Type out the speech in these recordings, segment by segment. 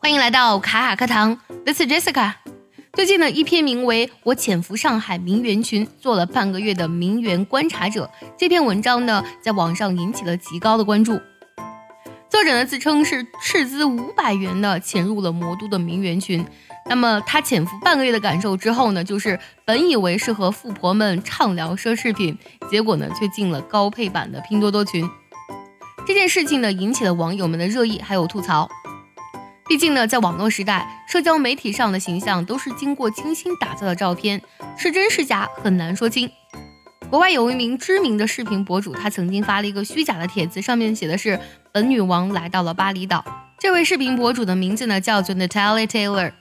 欢迎来到卡卡课堂，This is Jessica。最近呢，一篇名为《我潜伏上海名媛群，做了半个月的名媛观察者》这篇文章呢，在网上引起了极高的关注。作者呢自称是斥资五百元的潜入了魔都的名媛群。那么他潜伏半个月的感受之后呢，就是本以为是和富婆们畅聊奢侈品，结果呢却进了高配版的拼多多群。这件事情呢引起了网友们的热议还有吐槽。毕竟呢，在网络时代，社交媒体上的形象都是经过精心打造的照片，是真是假很难说清。国外有一名知名的视频博主，他曾经发了一个虚假的帖子，上面写的是“本女王来到了巴厘岛”。这位视频博主的名字呢叫做 Natalia Taylor。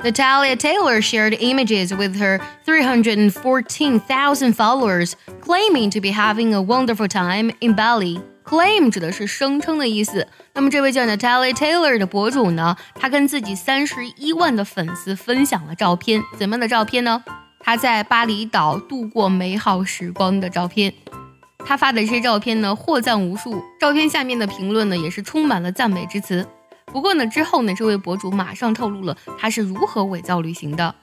Natalia Taylor shared images with her 314,000 followers, claiming to be having a wonderful time in Bali. Claim 指的是声称的意思。那么这位叫 Natalie Taylor 的博主呢，他跟自己三十一万的粉丝分享了照片，怎么样的照片呢？他在巴厘岛度过美好时光的照片。他发的这些照片呢，获赞无数。照片下面的评论呢，也是充满了赞美之词。不过呢，之后呢，这位博主马上透露了他是如何伪造旅行的。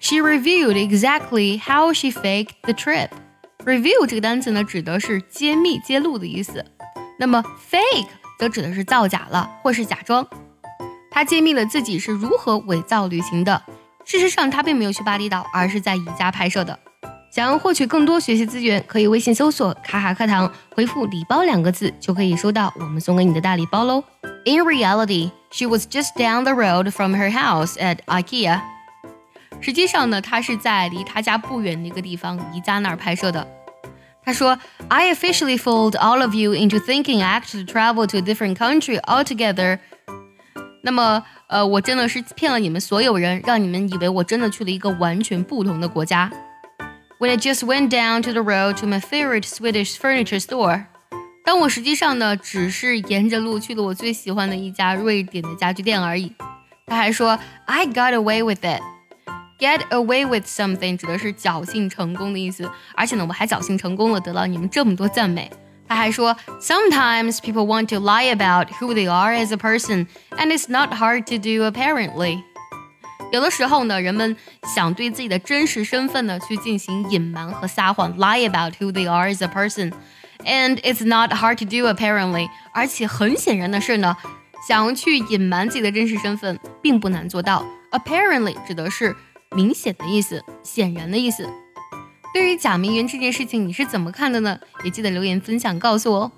She revealed exactly how she faked the trip. Review 这个单词呢，指的是揭秘、揭露的意思。那么 fake 则指的是造假了，或是假装。他揭秘了自己是如何伪造旅行的。事实上，他并没有去巴厘岛，而是在宜家拍摄的。想要获取更多学习资源，可以微信搜索“卡卡课堂”，回复“礼包”两个字，就可以收到我们送给你的大礼包喽。In reality, she was just down the road from her house at IKEA. 实际上呢，她是在离她家不远的一个地方宜家那儿拍摄的。他说：“I officially fooled all of you into thinking I actually traveled to a different country altogether。”那么，呃，我真的是骗了你们所有人，让你们以为我真的去了一个完全不同的国家。When I just went down to the road to my favorite Swedish furniture store，当我实际上呢，只是沿着路去了我最喜欢的一家瑞典的家具店而已。他还说：“I got away with it。” Get away with something 指的是侥幸成功的意思，而且呢，我还侥幸成功了，得到你们这么多赞美。他还说，Sometimes people want to lie about who they are as a person, and it's not hard to do apparently。有的时候呢，人们想对自己的真实身份呢去进行隐瞒和撒谎，lie about who they are as a person, and it's not hard to do apparently。而且很显然的是呢，想要去隐瞒自己的真实身份并不难做到。Apparently 指的是。明显的意思，显然的意思。对于假名媛这件事情，你是怎么看的呢？也记得留言分享告诉我哦。